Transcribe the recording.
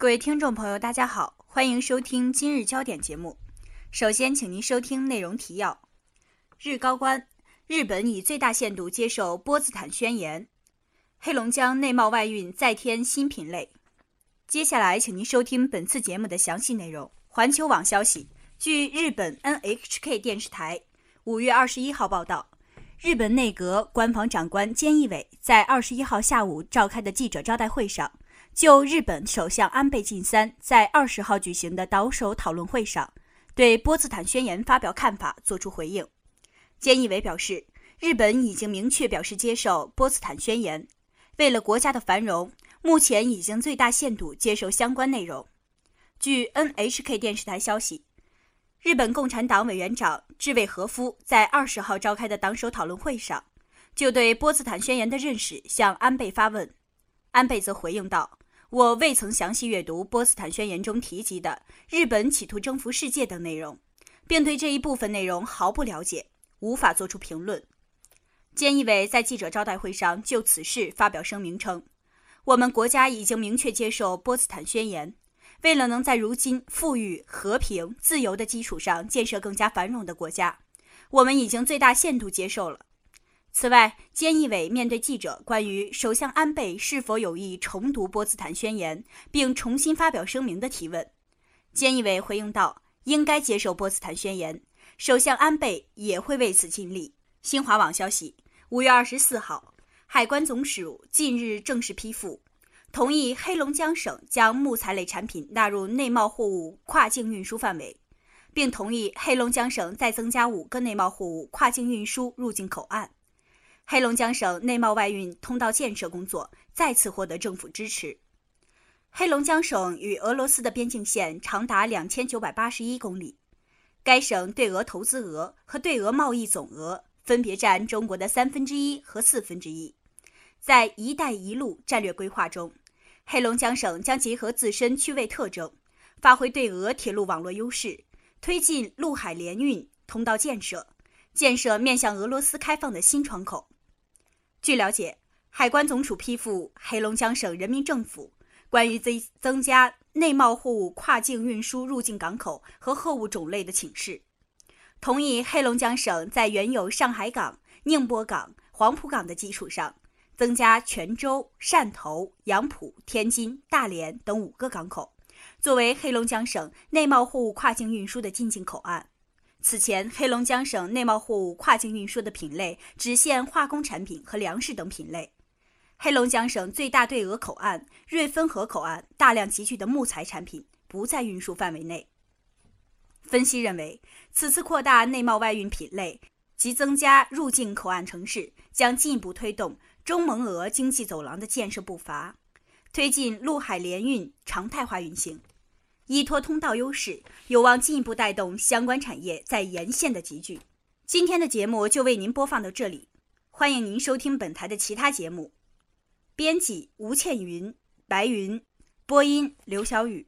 各位听众朋友，大家好，欢迎收听今日焦点节目。首先，请您收听内容提要：日高官，日本以最大限度接受波茨坦宣言；黑龙江内贸外运再添新品类。接下来，请您收听本次节目的详细内容。环球网消息，据日本 NHK 电视台五月二十一号报道。日本内阁官房长官菅义伟在二十一号下午召开的记者招待会上，就日本首相安倍晋三在二十号举行的岛首讨论会上对波茨坦宣言发表看法作出回应。菅义伟表示，日本已经明确表示接受波茨坦宣言，为了国家的繁荣，目前已经最大限度接受相关内容。据 NHK 电视台消息。日本共产党委员长志卫和夫在二十号召开的党首讨论会上，就对波茨坦宣言的认识向安倍发问。安倍则回应道：“我未曾详细阅读波茨坦宣言中提及的日本企图征服世界等内容，并对这一部分内容毫不了解，无法作出评论。”菅义伟在记者招待会上就此事发表声明称：“我们国家已经明确接受波茨坦宣言。”为了能在如今富裕、和平、自由的基础上建设更加繁荣的国家，我们已经最大限度接受了。此外，菅义伟面对记者关于首相安倍是否有意重读波茨坦宣言并重新发表声明的提问，菅义伟回应道：“应该接受波茨坦宣言，首相安倍也会为此尽力。”新华网消息，五月二十四号，海关总署近日正式批复。同意黑龙江省将木材类产品纳入内贸货物跨境运输范围，并同意黑龙江省再增加五个内贸货物跨境运输入境口岸。黑龙江省内贸外运通道建设工作再次获得政府支持。黑龙江省与俄罗斯的边境线长达两千九百八十一公里，该省对俄投资额和对俄贸易总额分别占中国的三分之一和四分之一。在“一带一路”战略规划中，黑龙江省将结合自身区位特征，发挥对俄铁路网络优势，推进陆海联运通道建设，建设面向俄罗斯开放的新窗口。据了解，海关总署批复黑龙江省人民政府关于增增加内贸货物跨境运输入境港口和货物种类的请示，同意黑龙江省在原有上海港、宁波港、黄埔港的基础上。增加泉州、汕头、杨浦、天津、大连等五个港口，作为黑龙江省内贸货物跨境运输的进境口岸。此前，黑龙江省内贸货物跨境运输的品类只限化工产品和粮食等品类。黑龙江省最大对俄口岸瑞芬河口岸大量集聚的木材产品不在运输范围内。分析认为，此次扩大内贸外运品类及增加入境口岸城市，将进一步推动。中蒙俄经济走廊的建设步伐，推进陆海联运常态化运行，依托通道优势，有望进一步带动相关产业在沿线的集聚。今天的节目就为您播放到这里，欢迎您收听本台的其他节目。编辑吴倩云、白云，播音刘小雨。